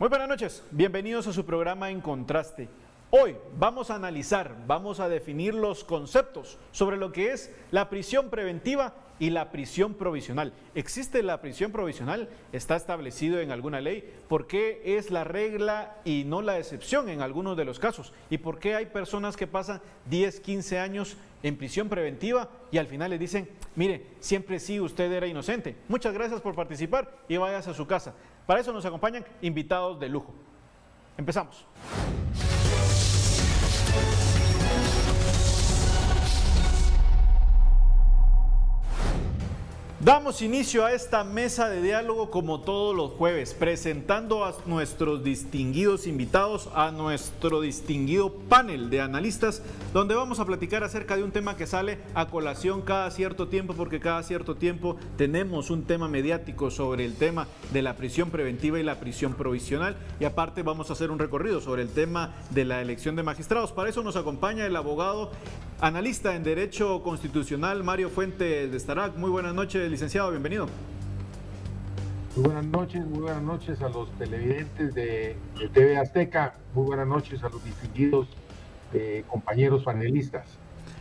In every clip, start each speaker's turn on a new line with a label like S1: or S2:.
S1: Muy buenas noches, bienvenidos a su programa En Contraste. Hoy vamos a analizar, vamos a definir los conceptos sobre lo que es la prisión preventiva y la prisión provisional. ¿Existe la prisión provisional? ¿Está establecido en alguna ley? ¿Por qué es la regla y no la excepción en algunos de los casos? ¿Y por qué hay personas que pasan 10, 15 años en prisión preventiva y al final le dicen, mire, siempre sí usted era inocente? Muchas gracias por participar y vayas a su casa. Para eso nos acompañan invitados de lujo. Empezamos. Damos inicio a esta mesa de diálogo como todos los jueves, presentando a nuestros distinguidos invitados, a nuestro distinguido panel de analistas, donde vamos a platicar acerca de un tema que sale a colación cada cierto tiempo, porque cada cierto tiempo tenemos un tema mediático sobre el tema de la prisión preventiva y la prisión provisional, y aparte vamos a hacer un recorrido sobre el tema de la elección de magistrados. Para eso nos acompaña el abogado analista en Derecho Constitucional Mario Fuentes de Starac. Muy buenas noches licenciado, bienvenido.
S2: Muy buenas noches, muy buenas noches a los televidentes de, TV Azteca, muy buenas noches a los distinguidos eh, compañeros panelistas.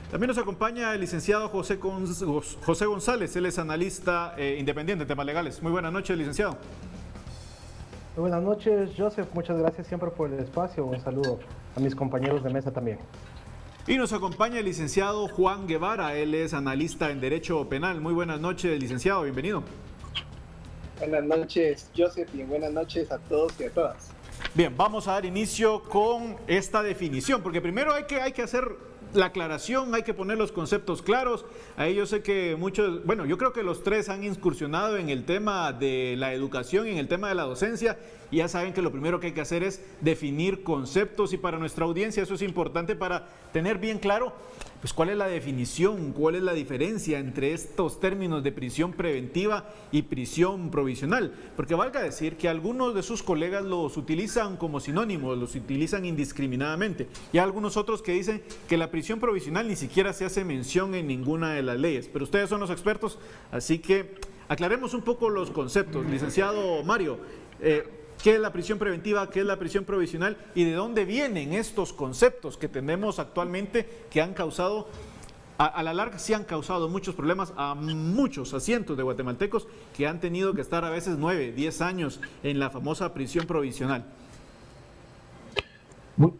S1: También nos acompaña el licenciado José, José González, él es analista eh, independiente en temas legales. Muy buenas noches, licenciado.
S3: Muy buenas noches, Joseph. Muchas gracias siempre por el espacio. Un saludo a mis compañeros de mesa también.
S1: Y nos acompaña el licenciado Juan Guevara, él es analista en Derecho Penal. Muy buenas noches, licenciado, bienvenido.
S4: Buenas noches, Joseph, y buenas noches a todos y a todas.
S1: Bien, vamos a dar inicio con esta definición, porque primero hay que, hay que hacer la aclaración, hay que poner los conceptos claros. Ahí yo sé que muchos, bueno, yo creo que los tres han incursionado en el tema de la educación en el tema de la docencia. Y ya saben que lo primero que hay que hacer es definir conceptos y para nuestra audiencia eso es importante para tener bien claro pues cuál es la definición, cuál es la diferencia entre estos términos de prisión preventiva y prisión provisional. Porque valga decir que algunos de sus colegas los utilizan como sinónimos, los utilizan indiscriminadamente. Y hay algunos otros que dicen que la prisión provisional ni siquiera se hace mención en ninguna de las leyes. Pero ustedes son los expertos, así que aclaremos un poco los conceptos. Licenciado Mario, eh, qué es la prisión preventiva, qué es la prisión provisional y de dónde vienen estos conceptos que tenemos actualmente que han causado, a, la larga sí han causado muchos problemas a muchos, a cientos de guatemaltecos que han tenido que estar a veces nueve, diez años en la famosa prisión provisional.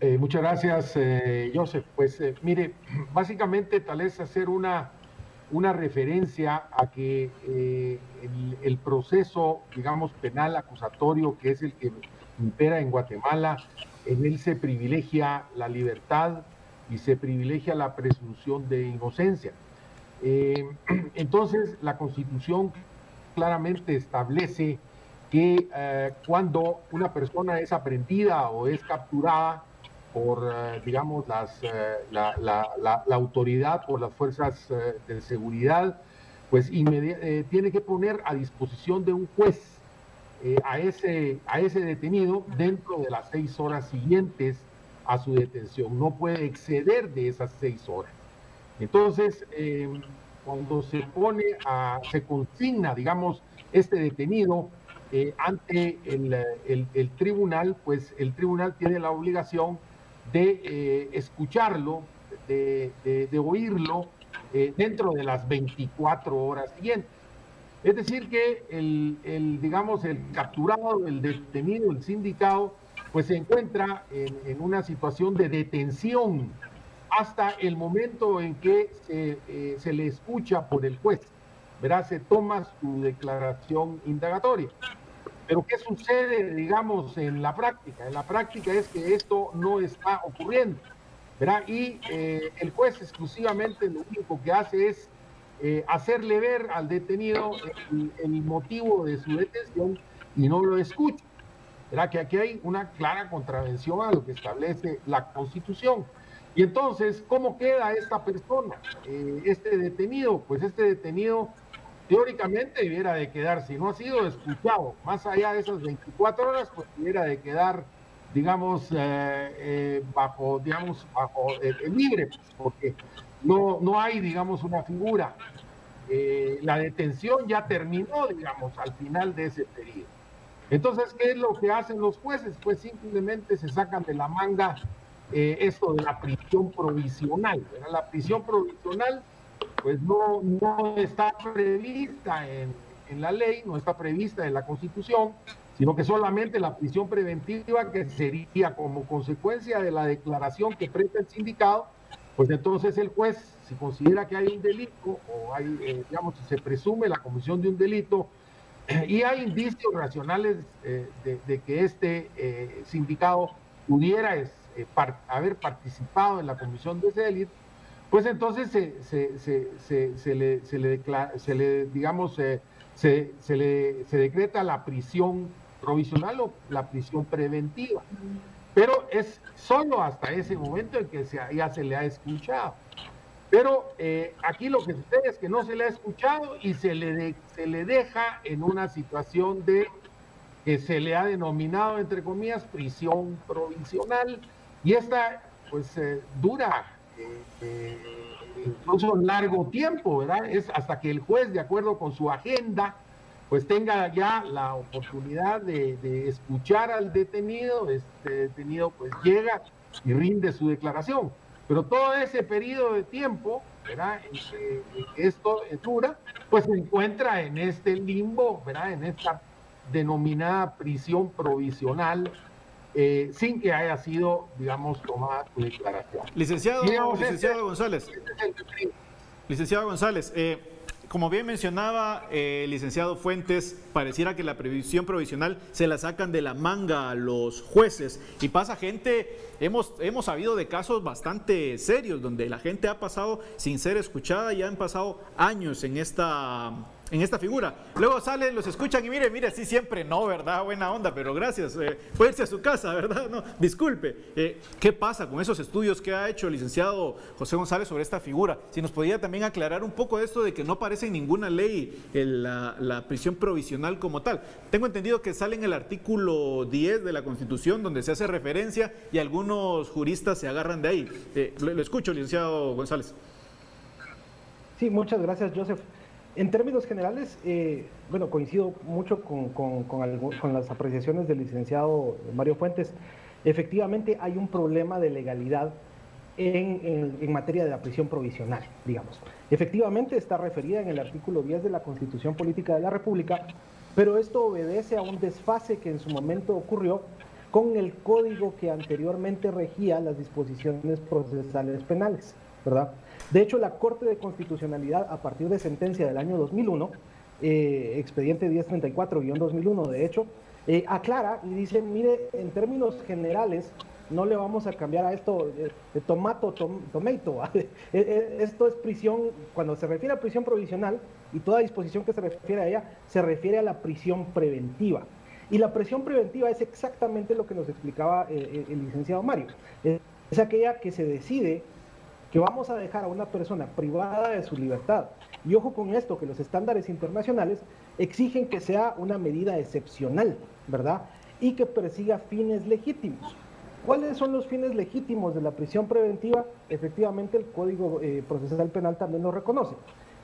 S2: Eh, muchas gracias, eh, Joseph. Pues eh, mire, básicamente tal es hacer una una referencia a que eh, el, proceso, digamos, penal acusatorio, que es el que impera en Guatemala, en él se privilegia la libertad y se privilegia la presunción de inocencia. Eh, entonces, la Constitución claramente establece que eh, cuando una persona es aprendida o es capturada, por, eh, digamos, las, eh, la, la, la, autoridad, por las fuerzas eh, de seguridad, pues tiene que poner a disposición de un juez a, ese, a ese detenido dentro de las seis horas siguientes a su detención. No puede exceder de esas seis horas. Entonces, cuando se pone a, se consigna, digamos, este detenido ante el, el, el, tribunal, pues el tribunal tiene la obligación de eh, escucharlo, de, oírlo eh, dentro de las 24 horas siguientes. Es decir, que el, digamos, el capturado, el detenido, el sindicado, pues se encuentra en, una situación de detención hasta el momento en que se, eh, se le escucha por el juez, ¿verdad? Se toma su declaración indagatoria. Pero ¿qué sucede, digamos, en la práctica? En la práctica es que esto no está ocurriendo. ¿verdad? Y eh, el juez exclusivamente lo único que hace es eh, hacerle ver al detenido el, motivo de su detención y no lo escucha. ¿verdad? Que aquí hay una clara contravención a lo que establece la Constitución. Y entonces, ¿cómo queda esta persona, eh, este detenido? Pues este detenido teóricamente debiera de quedar, si no ha sido escuchado, más allá de esas 24 horas, pues debiera de quedar, digamos, eh, eh, bajo, digamos, bajo el, libre, porque no, no hay, digamos, una figura. Eh, la detención ya terminó, digamos, al final de ese periodo. Entonces, ¿qué es lo que hacen los jueces? Pues simplemente se sacan de la manga eh, esto de la prisión provisional. La prisión provisional, pues no, no está prevista en, en la ley, no está prevista en la Constitución, sino que solamente la prisión preventiva que sería como consecuencia de la declaración que presta el sindicato, pues entonces el juez, si considera que hay un delito o hay, eh, digamos, se presume la comisión de un delito y hay indicios racionales eh, de, que este eh, sindicato pudiera haber participado en la comisión de ese delito, pues entonces se, se, se, se le, se, le, se le, digamos, se, le, se decreta la prisión provisional o la prisión preventiva. Pero es solo hasta ese momento en que se, ya se le ha escuchado. Pero eh, aquí lo que sucede es que no se le ha escuchado y se le, se le deja en una situación de que se le ha denominado, entre comillas, prisión provisional. Y esta, pues, eh, dura eh, incluso un largo tiempo, ¿verdad? Es hasta que el juez, de acuerdo con su agenda, pues tenga ya la oportunidad de, escuchar al detenido, este detenido pues llega y rinde su declaración. Pero todo ese periodo de tiempo, ¿verdad? En que, esto dura, pues se encuentra en este limbo, ¿verdad? En esta denominada prisión provisional, eh, sin que haya sido, digamos, tomada su declaración.
S1: Licenciado, licenciado González. Licenciado González, eh, como bien mencionaba el eh, licenciado Fuentes, pareciera que la previsión provisional se la sacan de la manga a los jueces y pasa gente, hemos, hemos sabido de casos bastante serios donde la gente ha pasado sin ser escuchada y han pasado años en esta en esta figura. Luego salen, los escuchan y mire, mire, sí, siempre no, ¿verdad? Buena onda, pero gracias. Eh, a su casa, ¿verdad? No, disculpe. Eh, ¿Qué pasa con esos estudios que ha hecho el licenciado José González sobre esta figura? Si nos podía también aclarar un poco esto de que no aparece en ninguna ley la, la, prisión provisional como tal. Tengo entendido que sale en el artículo 10 de la Constitución donde se hace referencia y algunos juristas se agarran de ahí. Eh, lo escucho, licenciado González.
S3: Sí, muchas gracias, Joseph. En términos generales, eh, bueno, coincido mucho con, las apreciaciones del licenciado Mario Fuentes. Efectivamente, hay un problema de legalidad en, materia de la prisión provisional, digamos. Efectivamente, está referida en el artículo 10 de la Constitución Política de la República, pero esto obedece a un desfase que en su momento ocurrió con el código que anteriormente regía las disposiciones procesales penales, ¿verdad? De hecho, la Corte de Constitucionalidad, a partir de sentencia del año 2001, eh, expediente 1034-2001, de hecho, eh, aclara y dice, mire, en términos generales, no le vamos a cambiar a esto de, tomato, tomato. Eh, esto es prisión, cuando se refiere a prisión provisional y toda disposición que se refiere a ella, se refiere a la prisión preventiva. Y la prisión preventiva es exactamente lo que nos explicaba el licenciado Mario. Es aquella que se decide que vamos a dejar a una persona privada de su libertad. Y ojo con esto, que los estándares internacionales exigen que sea una medida excepcional, ¿verdad? Y que persiga fines legítimos. ¿Cuáles son los fines legítimos de la prisión preventiva? Efectivamente, el Código eh, Procesal Penal también lo reconoce.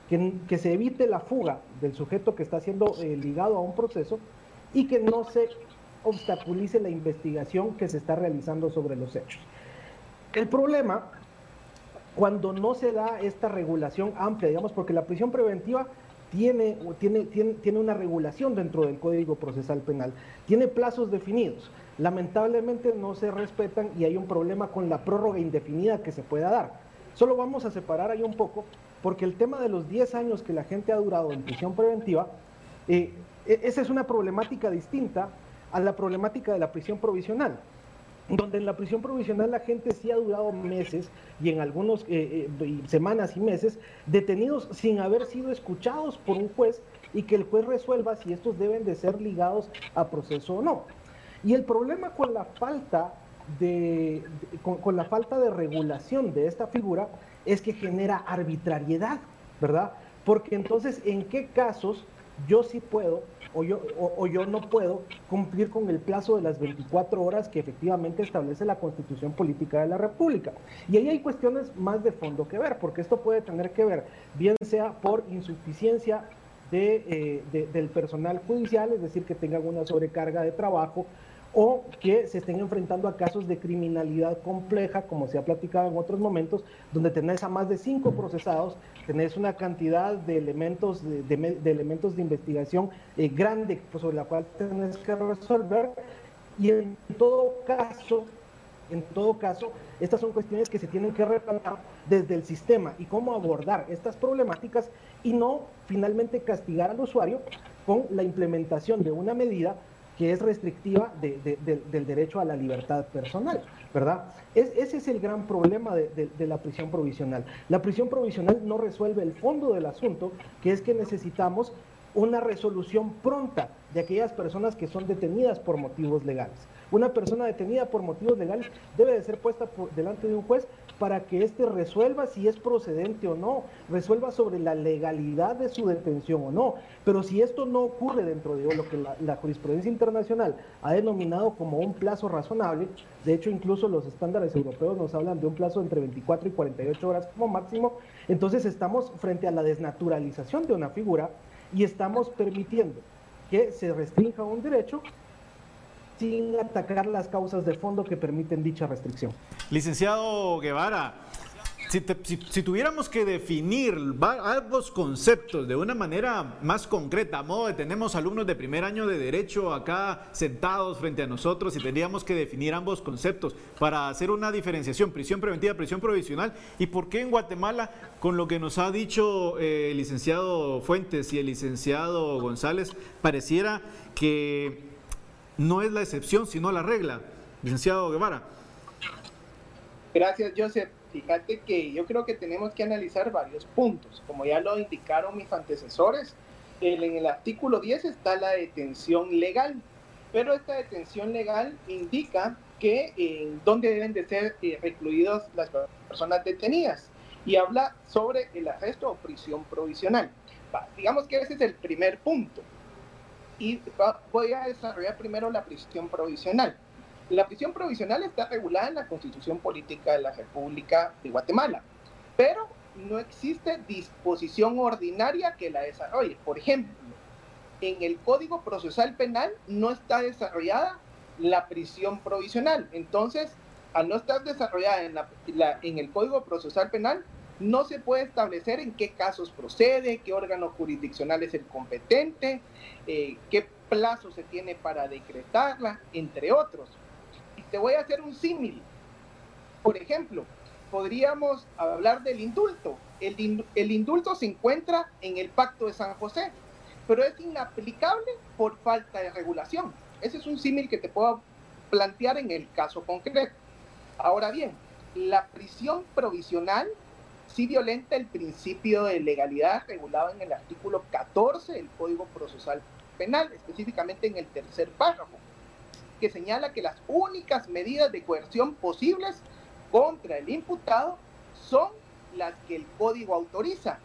S3: Que, que, se evite la fuga del sujeto que está siendo eh, ligado a un proceso y que no se obstaculice la investigación que se está realizando sobre los hechos. El problema cuando no se da esta regulación amplia, digamos, porque la prisión preventiva tiene, tiene, tiene, una regulación dentro del Código Procesal Penal, tiene plazos definidos. Lamentablemente no se respetan y hay un problema con la prórroga indefinida que se pueda dar. Solo vamos a separar ahí un poco, porque el tema de los 10 años que la gente ha durado en prisión preventiva, eh, e, esa es una problemática distinta a la problemática de la prisión provisional donde en la prisión provisional la gente sí ha durado meses y en algunos eh, eh, semanas y meses detenidos sin haber sido escuchados por un juez y que el juez resuelva si estos deben de ser ligados a proceso o no. Y el problema con la falta de, con la falta de regulación de esta figura es que genera arbitrariedad, ¿verdad? Porque entonces, ¿en qué casos yo sí puedo o yo, o, yo no puedo cumplir con el plazo de las 24 horas que efectivamente establece la Constitución Política de la República. Y ahí hay cuestiones más de fondo que ver, porque esto puede tener que ver, bien sea por insuficiencia de, del personal judicial, es decir, que tengan una sobrecarga de trabajo o que se estén enfrentando a casos de criminalidad compleja, como se ha platicado en otros momentos, donde tenés a más de cinco procesados, tenés una cantidad de elementos de, elementos de investigación eh, grande sobre la cual tenés que resolver, y en todo caso, en todo caso, estas son cuestiones que se tienen que replantear desde el sistema y cómo abordar estas problemáticas y no finalmente castigar al usuario con la implementación de una medida que es restrictiva del derecho a la libertad personal, ¿verdad? ese es el gran problema de, la prisión provisional. La prisión provisional no resuelve el fondo del asunto, que es que necesitamos una resolución pronta de aquellas personas que son detenidas por motivos legales. Una persona detenida por motivos legales debe de ser puesta delante de un juez para que éste resuelva si es procedente o no, resuelva sobre la legalidad de su detención o no. Pero si esto no ocurre dentro de lo que la, jurisprudencia internacional ha denominado como un plazo razonable, de hecho incluso los estándares europeos nos hablan de un plazo entre 24 y 48 horas como máximo, entonces estamos frente a la desnaturalización de una figura y estamos permitiendo que se restrinja un derecho sin atacar las causas de fondo que permiten dicha restricción.
S1: Licenciado Guevara, si, tuviéramos que definir ambos conceptos de una manera más concreta, a modo de tenemos alumnos de primer año de derecho acá sentados frente a nosotros y tendríamos que definir ambos conceptos para hacer una diferenciación, prisión preventiva, prisión provisional, y por qué en Guatemala, con lo que nos ha dicho eh, el licenciado Fuentes y el licenciado González, pareciera que no es la excepción, sino la regla. Licenciado Guevara.
S4: Gracias, Joseph. Fíjate que yo creo que tenemos que analizar varios puntos. Como ya lo indicaron mis antecesores, en el artículo 10 está la detención legal, pero esta detención legal indica que en dónde deben de ser eh, recluidos las personas detenidas y habla sobre el arresto o prisión provisional. digamos que ese es el primer punto y voy a desarrollar primero la prisión provisional. La prisión provisional está regulada en la Constitución Política de la República de Guatemala, pero no existe disposición ordinaria que la desarrolle. Por ejemplo, en el Código Procesal Penal no está desarrollada la prisión provisional. Entonces, al no estar desarrollada en, en el Código Procesal Penal, no se puede establecer en qué casos procede, qué órgano jurisdiccional es el competente, eh, qué plazo se tiene para decretarla, entre otros. Y te voy a hacer un símil. Por ejemplo, podríamos hablar del indulto. El, el indulto se encuentra en el Pacto de San José, pero es inaplicable por falta de regulación. Ese es un símil que te puedo plantear en el caso concreto. Ahora bien, la prisión provisional sí violenta el principio de legalidad regulado en el artículo 14 del Código Procesal Penal, específicamente en el tercer párrafo, que señala que las únicas medidas de coerción posibles contra el imputado son las que el código autoriza.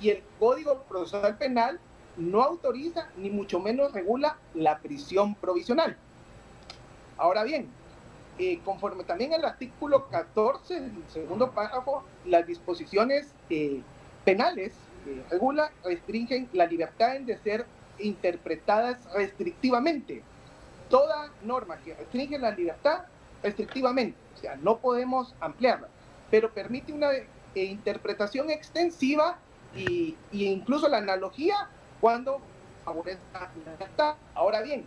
S4: Y el Código Procesal Penal no autoriza ni mucho menos regula la prisión provisional. Ahora bien, eh, conforme también el artículo 14, el segundo párrafo, las disposiciones eh, penales que regula restringen la libertad de ser interpretadas restrictivamente. Toda norma que restringe la libertad restrictivamente, o sea, no podemos ampliarla, pero permite una eh, interpretación extensiva y, y incluso la analogía cuando favorece la libertad. Ahora bien,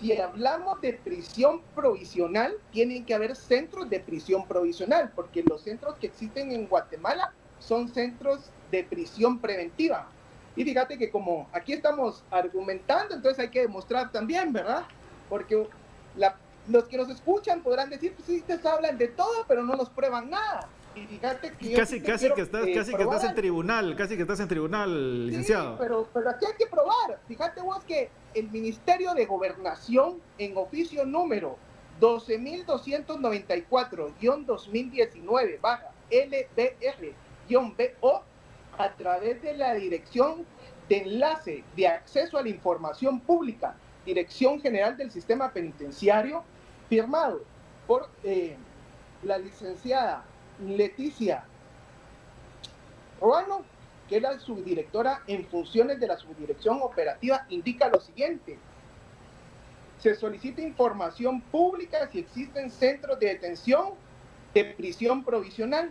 S4: si hablamos de prisión provisional, tienen que haber centros de prisión provisional, porque los centros que existen en Guatemala son centros de prisión preventiva. Y fíjate que como aquí estamos argumentando, entonces hay que demostrar también, ¿verdad? Porque los que nos escuchan podrán decir, pues sí, ustedes hablan de todo, pero no nos prueban nada. Y fíjate que
S1: casi, casi que estás, casi que estás en tribunal, casi que estás en tribunal, licenciado.
S4: pero, pero aquí hay que probar. Fíjate vos que el Ministerio de Gobernación, en oficio número 12.294-2019, baja LBR-BO, a través de la Dirección de Enlace de Acceso a la Información Pública, Dirección General del Sistema Penitenciario, firmado por eh, la licenciada Leticia Ruano, que es la subdirectora en funciones de la subdirección operativa, indica lo siguiente. Se solicita información pública si existen centros de detención de prisión provisional.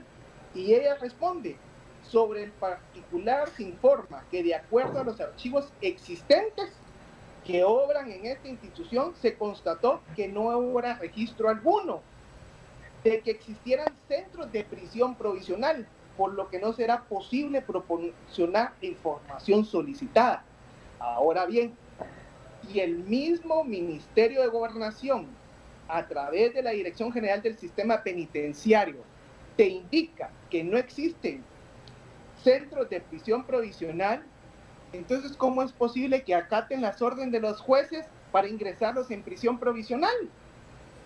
S4: Y ella responde, sobre el particular se informa que de acuerdo a los archivos existentes que obran en esta institución, se constató que no hubo registro alguno de que existieran centros de prisión provisional, por lo que no será posible proporcionar información solicitada. Ahora bien, y el mismo Ministerio de Gobernación, a través de la Dirección General del Sistema Penitenciario, te indica que no existen centros de prisión provisional, entonces ¿cómo es posible que acaten las órdenes de los jueces para ingresarlos en prisión provisional?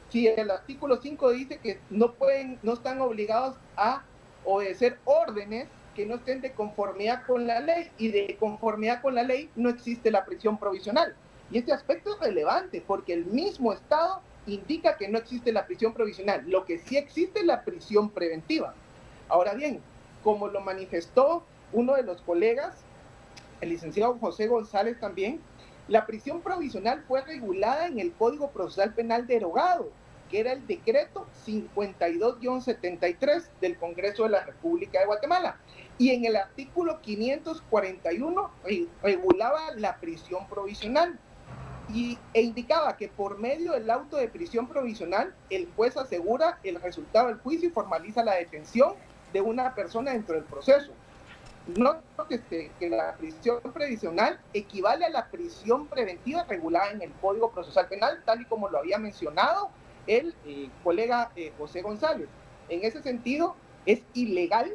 S4: Si el artículo 5 dice que no pueden, no están obligados a obedecer órdenes que no estén de conformidad con la ley y de conformidad con la ley no existe la prisión provisional. Y este aspecto es relevante porque el mismo Estado indica que no existe la prisión provisional. Lo que sí existe es la prisión preventiva. Ahora bien, como lo manifestó uno de los colegas, el licenciado José González también, la prisión provisional fue regulada en el Código Procesal Penal derogado, que era el decreto 52-73 del Congreso de la República de Guatemala. Y en el artículo 541 regulaba la prisión provisional y, e indicaba que por medio del auto de prisión provisional el juez asegura el resultado del juicio y formaliza la detención de una persona dentro del proceso. No que, que la prisión previsional equivale a la prisión preventiva regulada en el Código Procesal Penal, tal y como lo había mencionado el eh, colega eh, José González. En ese sentido, es ilegal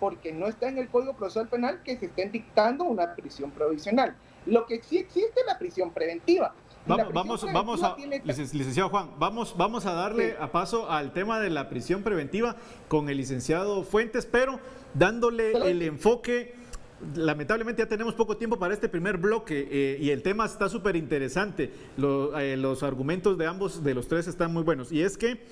S4: porque no está en el Código Procesal Penal que se esté dictando una prisión provisional. Lo que sí existe es la prisión preventiva.
S1: Vamos, vamos, vamos a, licenciado Juan, vamos, vamos a darle a paso al tema de la prisión preventiva con el licenciado Fuentes, pero dándole el enfoque lamentablemente ya tenemos poco tiempo para este primer bloque eh, y el tema está súper interesante. Eh, los argumentos de ambos, de los tres, están muy buenos. Y es que,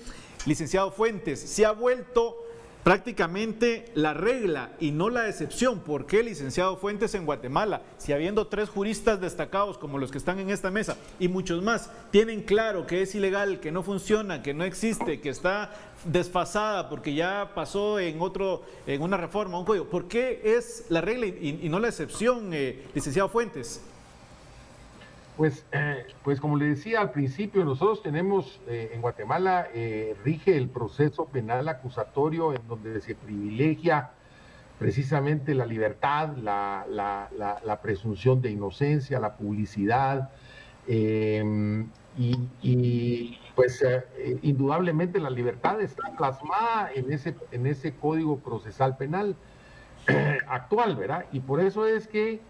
S1: licenciado Fuentes, se ha vuelto prácticamente la regla y no la excepción. ¿Por qué, licenciado Fuentes, en Guatemala, si habiendo tres juristas destacados como los que están en esta mesa y muchos más, tienen claro que es ilegal, que no funciona, que no existe, que está desfasada porque ya pasó en otro, en una reforma, un código? ¿Por qué es la regla y, no la excepción, eh, licenciado Fuentes?
S2: Pues, eh, pues como le decía al principio, nosotros tenemos eh, en Guatemala, eh, rige el proceso penal acusatorio en donde se privilegia precisamente la libertad, la, la, presunción de inocencia, la publicidad, em, y, pues indudablemente la libertad está plasmada en ese, en ese código procesal penal actual, ¿verdad? Y por eso es que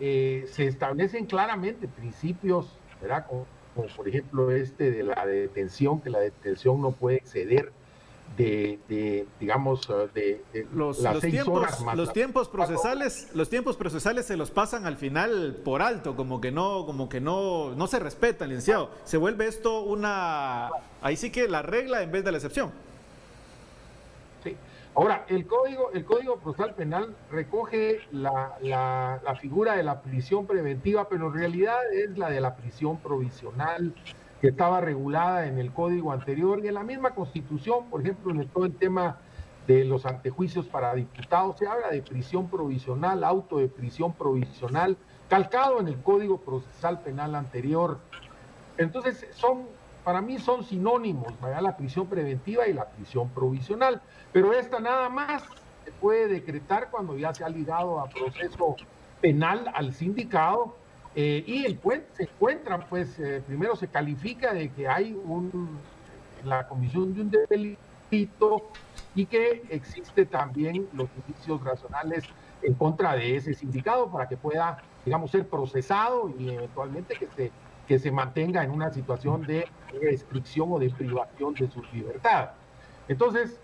S2: eh, se establecen claramente principios, ¿verdad? Como, por ejemplo este de la detención, que la detención no puede exceder de, digamos, de,
S1: los, las seis tiempos, horas más los tiempos procesales, los tiempos procesales se los pasan al final por alto, como que no, como que no, no se respetan, licenciado. Se vuelve esto una, ahí sí que la regla en vez de la excepción.
S2: Ahora, el código, el código procesal penal recoge la, la, figura de la prisión preventiva, pero en realidad es la de la prisión provisional que estaba regulada en el código anterior y en la misma constitución, por ejemplo, en todo el tema de los antejuicios para diputados, se habla de prisión provisional, auto de prisión provisional, calcado en el código procesal penal anterior. Entonces, son para mí son sinónimos, la prisión preventiva y la prisión provisional, pero esta nada más se puede decretar cuando ya se ha ligado a proceso penal al sindicado eh, y se encuentra, pues eh, primero se califica de que hay un, la comisión de un delito y que existe también los indicios racionales en contra de ese sindicado para que pueda, digamos, ser procesado y eventualmente que se que se mantenga en una situación de restricción o de privación de su libertad. Entonces,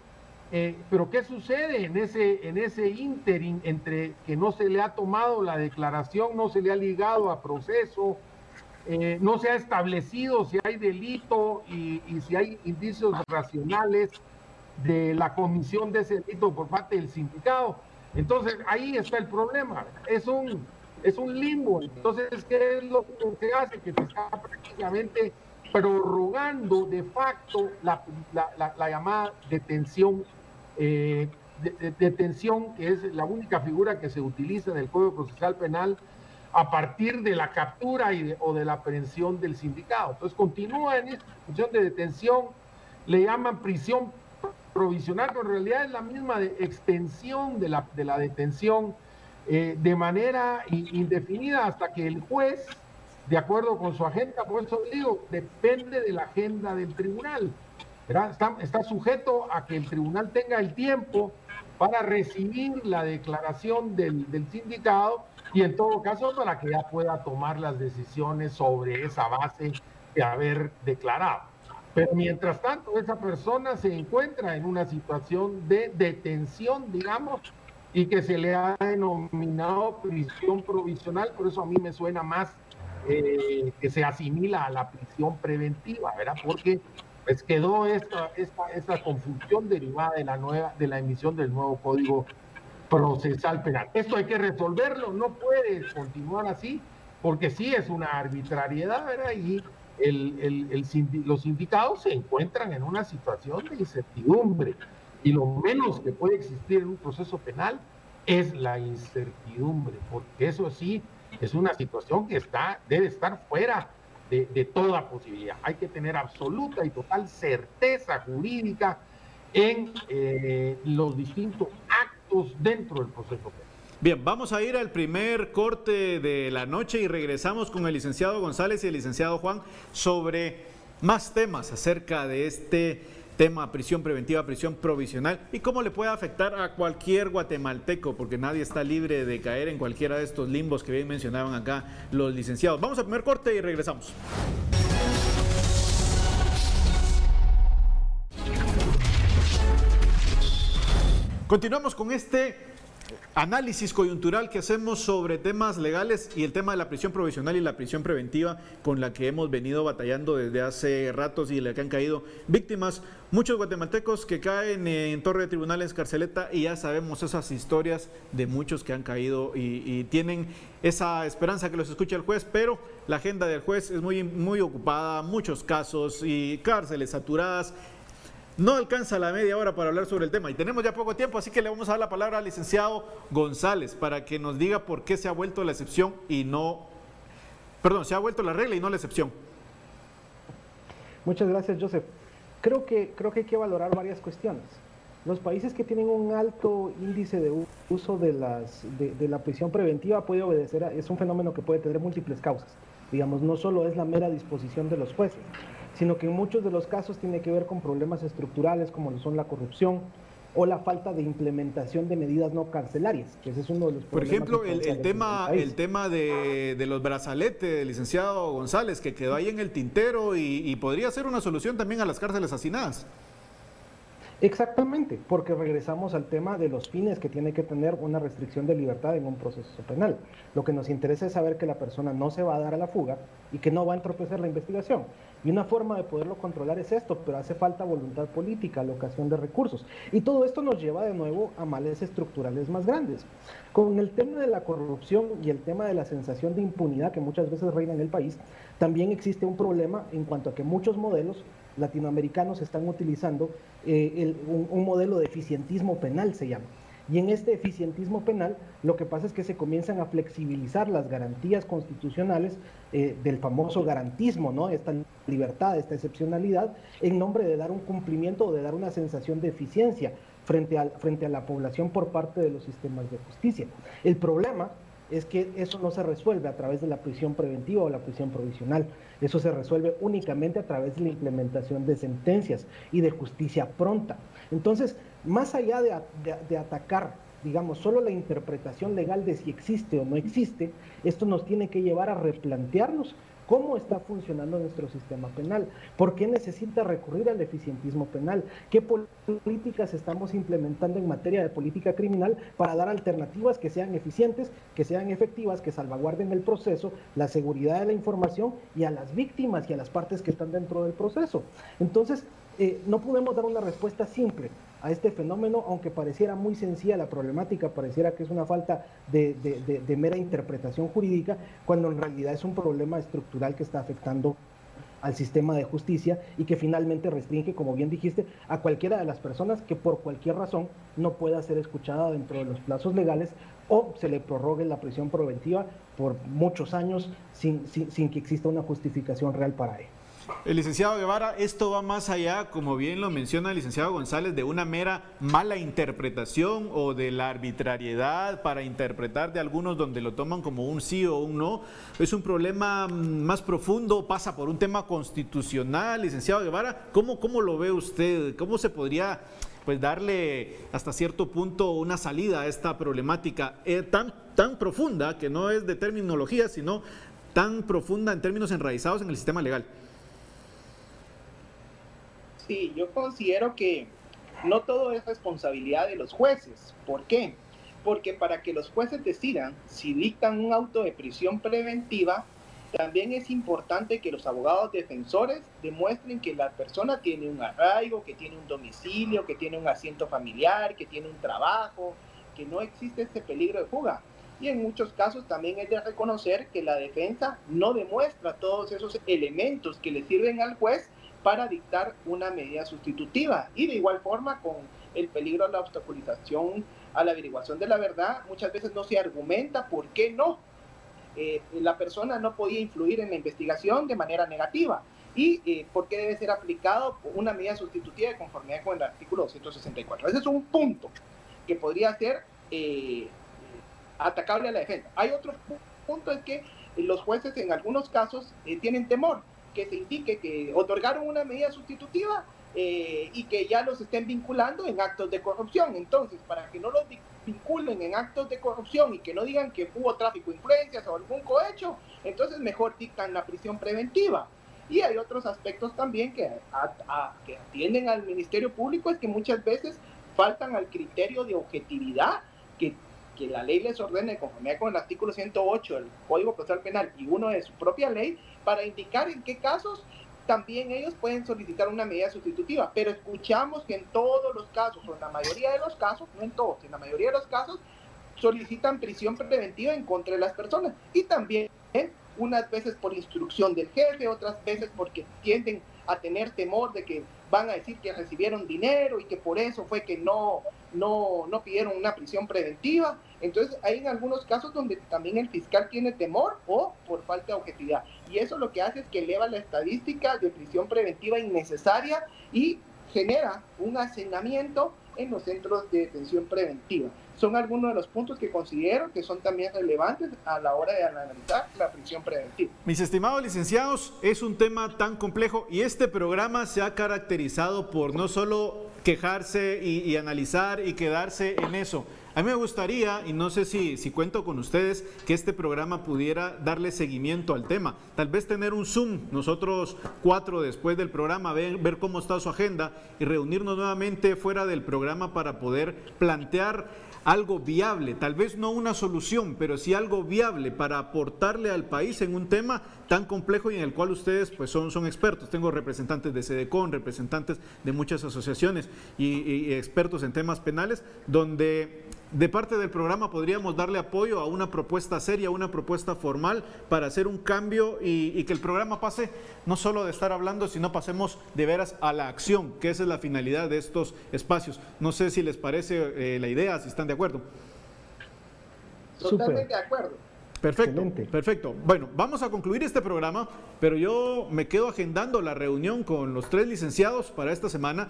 S2: eh, pero ¿qué sucede en ese, en ese ínterin entre que no se le ha tomado la declaración, no se le ha ligado a proceso, eh, no se ha establecido si hay delito y, y, si hay indicios racionales de la comisión de ese delito por parte del sindicato? Entonces, ahí está el problema. Es un, es un limbo. Entonces, ¿qué es lo que hace? Que se está prácticamente prorrogando de facto la, llamada detención, eh, detención, que es la única figura que se utiliza en el Código Procesal Penal a partir de la captura y o de la aprehensión del sindicato. Entonces continúa en esta función de detención, le llaman prisión provisional, pero en realidad es la misma extensión de la, de la detención eh, de manera indefinida hasta que el juez, de acuerdo con su agenda, por eso digo, depende de la agenda del tribunal. Está, está, sujeto a que el tribunal tenga el tiempo para recibir la declaración del, del sindicato y en todo caso para que ya pueda tomar las decisiones sobre esa base de haber declarado. Pero mientras tanto, esa persona se encuentra en una situación de detención, digamos, y que se le ha denominado prisión provisional, por eso a mí me suena más eh, que se asimila a la prisión preventiva, ¿verdad? Porque pues quedó esta, esta, esta confusión derivada de la, nueva, de la emisión del nuevo código procesal penal. Esto hay que resolverlo, no puede continuar así, porque sí es una arbitrariedad, ¿verdad? Y el, los sindicados se encuentran en una situación de incertidumbre. Y lo menos que puede existir en un proceso penal es la incertidumbre, porque eso sí es una situación que está, debe estar fuera de, toda posibilidad. Hay que tener absoluta y total certeza jurídica en eh, los distintos actos dentro del proceso penal.
S1: Bien, vamos a ir al primer corte de la noche y regresamos con el licenciado González y el licenciado Juan sobre más temas acerca de este tema prisión preventiva, prisión provisional y cómo le puede afectar a cualquier guatemalteco, porque nadie está libre de caer en cualquiera de estos limbos que bien mencionaban acá los licenciados. Vamos al primer corte y regresamos. Continuamos con este análisis coyuntural que hacemos sobre temas legales y el tema de la prisión provisional y la prisión preventiva con la que hemos venido batallando desde hace ratos y la que han caído víctimas. Muchos guatemaltecos que caen en torre de tribunales, carceleta y ya sabemos esas historias de muchos que han caído y, tienen esa esperanza que los escuche el juez, pero la agenda del juez es muy, muy ocupada, muchos casos y cárceles saturadas no alcanza la media hora para hablar sobre el tema y tenemos ya poco tiempo, así que le vamos a dar la palabra al licenciado González para que nos diga por qué se ha vuelto la excepción y no, perdón, se ha vuelto la regla y no la excepción.
S3: Muchas gracias, Joseph. Creo que, creo que hay que valorar varias cuestiones. Los países que tienen un alto índice de uso de, las, de, la prisión preventiva puede obedecer, a, es un fenómeno que puede tener múltiples causas. Digamos, no solo es la mera disposición de los jueces, sino que en muchos de los casos tiene que ver con problemas estructurales como son la corrupción o la falta de implementación de medidas no carcelarias, que ese es uno de los
S1: Por ejemplo, el, tema, el tema de, los brazaletes, licenciado González, que quedó ahí en el tintero y, y podría ser una solución también a las cárceles hacinadas.
S3: Exactamente, porque regresamos al tema de los fines que tiene que tener una restricción de libertad en un proceso penal. Lo que nos interesa es saber que la persona no se va a dar a la fuga y que no va a entorpecer la investigación. Y una forma de poderlo controlar es esto, pero hace falta voluntad política, alocación de recursos. Y todo esto nos lleva de nuevo a males estructurales más grandes. Con el tema de la corrupción y el tema de la sensación de impunidad que muchas veces reina en el país, también existe un problema en cuanto a que muchos modelos latinoamericanos están utilizando eh, un, modelo de eficientismo penal, se llama. Y en este eficientismo penal lo que pasa es que se comienzan a flexibilizar las garantías constitucionales eh, del famoso garantismo, ¿no? Esta libertad, esta excepcionalidad, en nombre de dar un cumplimiento o de dar una sensación de eficiencia frente a, frente a la población por parte de los sistemas de justicia. El problema es que eso no se resuelve a través de la prisión preventiva o la prisión provisional. Eso se resuelve únicamente a través de la implementación de sentencias y de justicia pronta. Entonces, más allá de, atacar, digamos, solo la interpretación legal de si existe o no existe, esto nos tiene que llevar a replantearnos cómo está funcionando nuestro sistema penal, por qué necesita recurrir al eficientismo penal, qué políticas estamos implementando en materia de política criminal para dar alternativas que sean eficientes, que sean efectivas, que salvaguarden el proceso, la seguridad de la información y a las víctimas y a las partes que están dentro del proceso. Entonces, eh, no podemos dar una respuesta simple a este fenómeno, aunque pareciera muy sencilla la problemática, pareciera que es una falta de, mera interpretación jurídica, cuando en realidad es un problema estructural que está afectando al sistema de justicia y que finalmente restringe, como bien dijiste, a cualquiera de las personas que por cualquier razón no pueda ser escuchada dentro de los plazos legales o se le prorrogue la prisión preventiva por muchos años sin, que exista una justificación real para ello.
S1: El licenciado Guevara, esto va más allá, como bien lo menciona el licenciado González, de una mera mala interpretación o de la arbitrariedad para interpretar de algunos donde lo toman como un sí o un no. Es un problema mm, más profundo, pasa por un tema constitucional, licenciado Guevara. ¿Cómo, cómo lo ve usted? ¿Cómo se podría pues darle hasta cierto punto una salida a esta problemática eh, tan, tan profunda, que no es de terminología, sino tan profunda en términos enraizados en el sistema legal.
S4: Sí, yo considero que no todo es responsabilidad de los jueces. ¿Por qué? Porque para que los jueces decidan si dictan un auto de prisión preventiva, también es importante que los abogados defensores demuestren que la persona tiene un arraigo, que tiene un domicilio, que tiene un asiento familiar, que tiene un trabajo, que no existe este peligro de fuga. Y en muchos casos también es de reconocer que la defensa no demuestra todos esos elementos que le sirven al juez para dictar una medida sustitutiva. Y de igual forma, con el peligro de la obstaculización a la averiguación de la verdad, muchas veces no se argumenta por qué no. Eh, la persona no podía influir en la investigación de manera negativa y eh, por qué debe ser aplicado una medida sustitutiva de conformidad con el artículo 264. Ese es un punto que podría ser eh, atacable a la defensa. Hay otro punto, es que los jueces en algunos casos tienen temor que se indique que otorgaron una medida sustitutiva eh, y que ya los estén vinculando en actos de corrupción. Entonces, para que no los vinculen en actos de corrupción y que no digan que hubo tráfico de influencias o algún cohecho, entonces mejor dictan la prisión preventiva. Y hay otros aspectos también que, que atienden al Ministerio Público, es que muchas veces faltan al criterio de objetividad que, que la ley les ordene conforme con el artículo 108 del Código Procesal Penal y uno de su propia ley para indicar en qué casos también ellos pueden solicitar una medida sustitutiva. Pero escuchamos que en todos los casos, o en la mayoría de los casos, no en todos, en la mayoría de los casos, solicitan prisión preventiva en contra de las personas. Y también, unas veces por instrucción del jefe, otras veces porque tienden a tener temor de que van a decir que recibieron dinero y que por eso fue que no, no, no pidieron una prisión preventiva. Entonces hay en algunos casos donde también el fiscal tiene temor o por falta de objetividad. Y eso lo que hace es que eleva la estadística de prisión preventiva innecesaria y genera un hacinamiento en los centros de detención preventiva. Son algunos de los puntos que considero que son también relevantes a la hora de analizar la prisión preventiva.
S1: Mis estimados licenciados, es un tema tan complejo y este programa se ha caracterizado por no solo quejarse y, y analizar y quedarse en eso, a mí me gustaría, y no sé si, si cuento con ustedes, que este programa pudiera darle seguimiento al tema. Tal vez tener un Zoom, nosotros cuatro después del programa, ver, ver cómo está su agenda y reunirnos nuevamente fuera del programa para poder plantear algo viable, tal vez no una solución, pero sí algo viable para aportarle al país en un tema tan complejo y en el cual ustedes pues son, son expertos. Tengo representantes de SEDECON, representantes de muchas asociaciones y expertos en temas penales, donde de parte del programa podríamos darle apoyo a una propuesta seria, una propuesta formal para hacer un cambio y, que el programa pase no solo de estar hablando, sino pasemos de veras a la acción, que esa es la finalidad de estos espacios. No sé si les parece eh, la idea, si están de acuerdo.
S4: Totalmente de acuerdo.
S1: Perfecto, perfecto. Bueno, vamos a concluir este programa, pero yo me quedo agendando la reunión con los tres licenciados para esta semana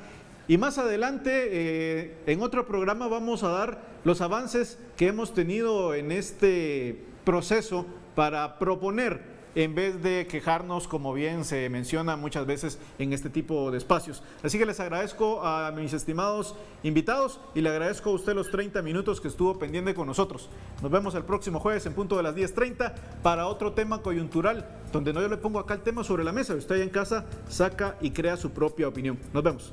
S1: y más adelante, eh, en otro programa, vamos a dar los avances que hemos tenido en este proceso para proponer en vez de quejarnos, como bien se menciona muchas veces en este tipo de espacios. Así que les agradezco a mis estimados invitados y le agradezco a usted los 30 minutos que estuvo pendiente con nosotros. Nos vemos el próximo jueves en punto de las 10.30 para otro tema coyuntural, donde no yo le pongo acá el tema sobre la mesa, usted en casa saca y crea su propia opinión. Nos vemos.